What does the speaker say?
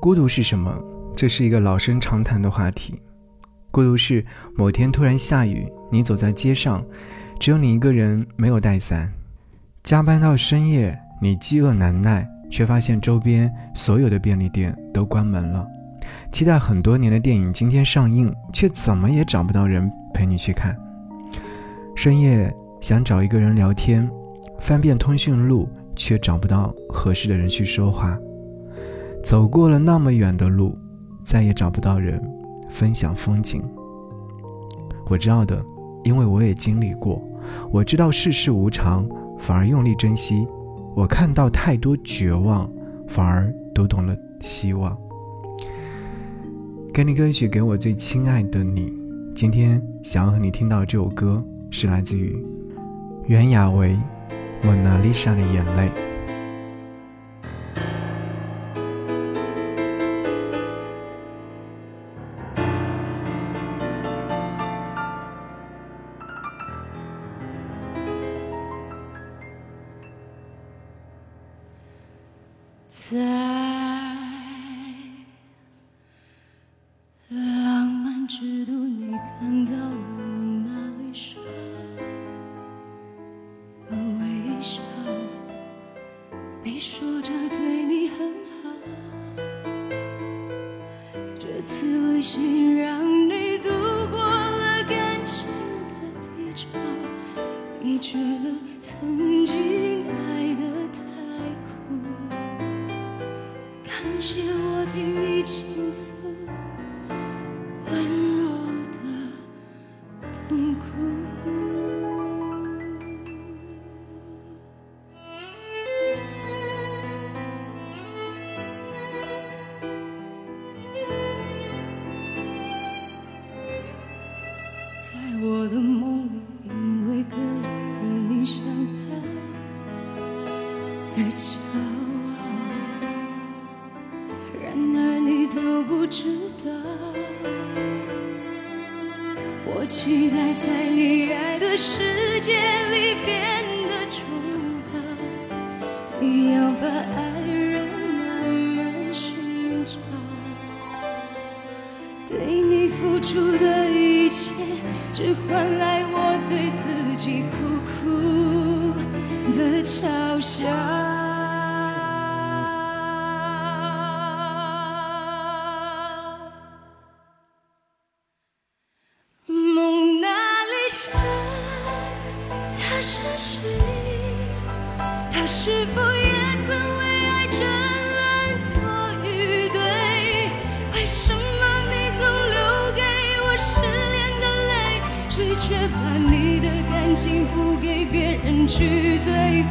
孤独是什么？这是一个老生常谈的话题。孤独是某天突然下雨，你走在街上，只有你一个人，没有带伞。加班到深夜，你饥饿难耐，却发现周边所有的便利店都关门了。期待很多年的电影今天上映，却怎么也找不到人陪你去看。深夜想找一个人聊天，翻遍通讯录，却找不到合适的人去说话。走过了那么远的路，再也找不到人分享风景。我知道的，因为我也经历过。我知道世事无常，反而用力珍惜。我看到太多绝望，反而读懂了希望。给你歌曲，给我最亲爱的你。今天想要和你听到这首歌，是来自于袁娅维《蒙娜丽莎的眼泪》。在浪漫之都，你看到了蒙娜丽莎，微笑，你说着对你很好，这次旅行让你度过了感情的低潮，你觉得曾经我期待在你爱的世界里变得重要。你要把爱人慢慢寻找，对你付出的一切，只换来我对自己苦苦的嘲笑。他是否也曾为爱争论错与对？为什么你总留给我失恋的泪水，却把你的感情付给别人去对？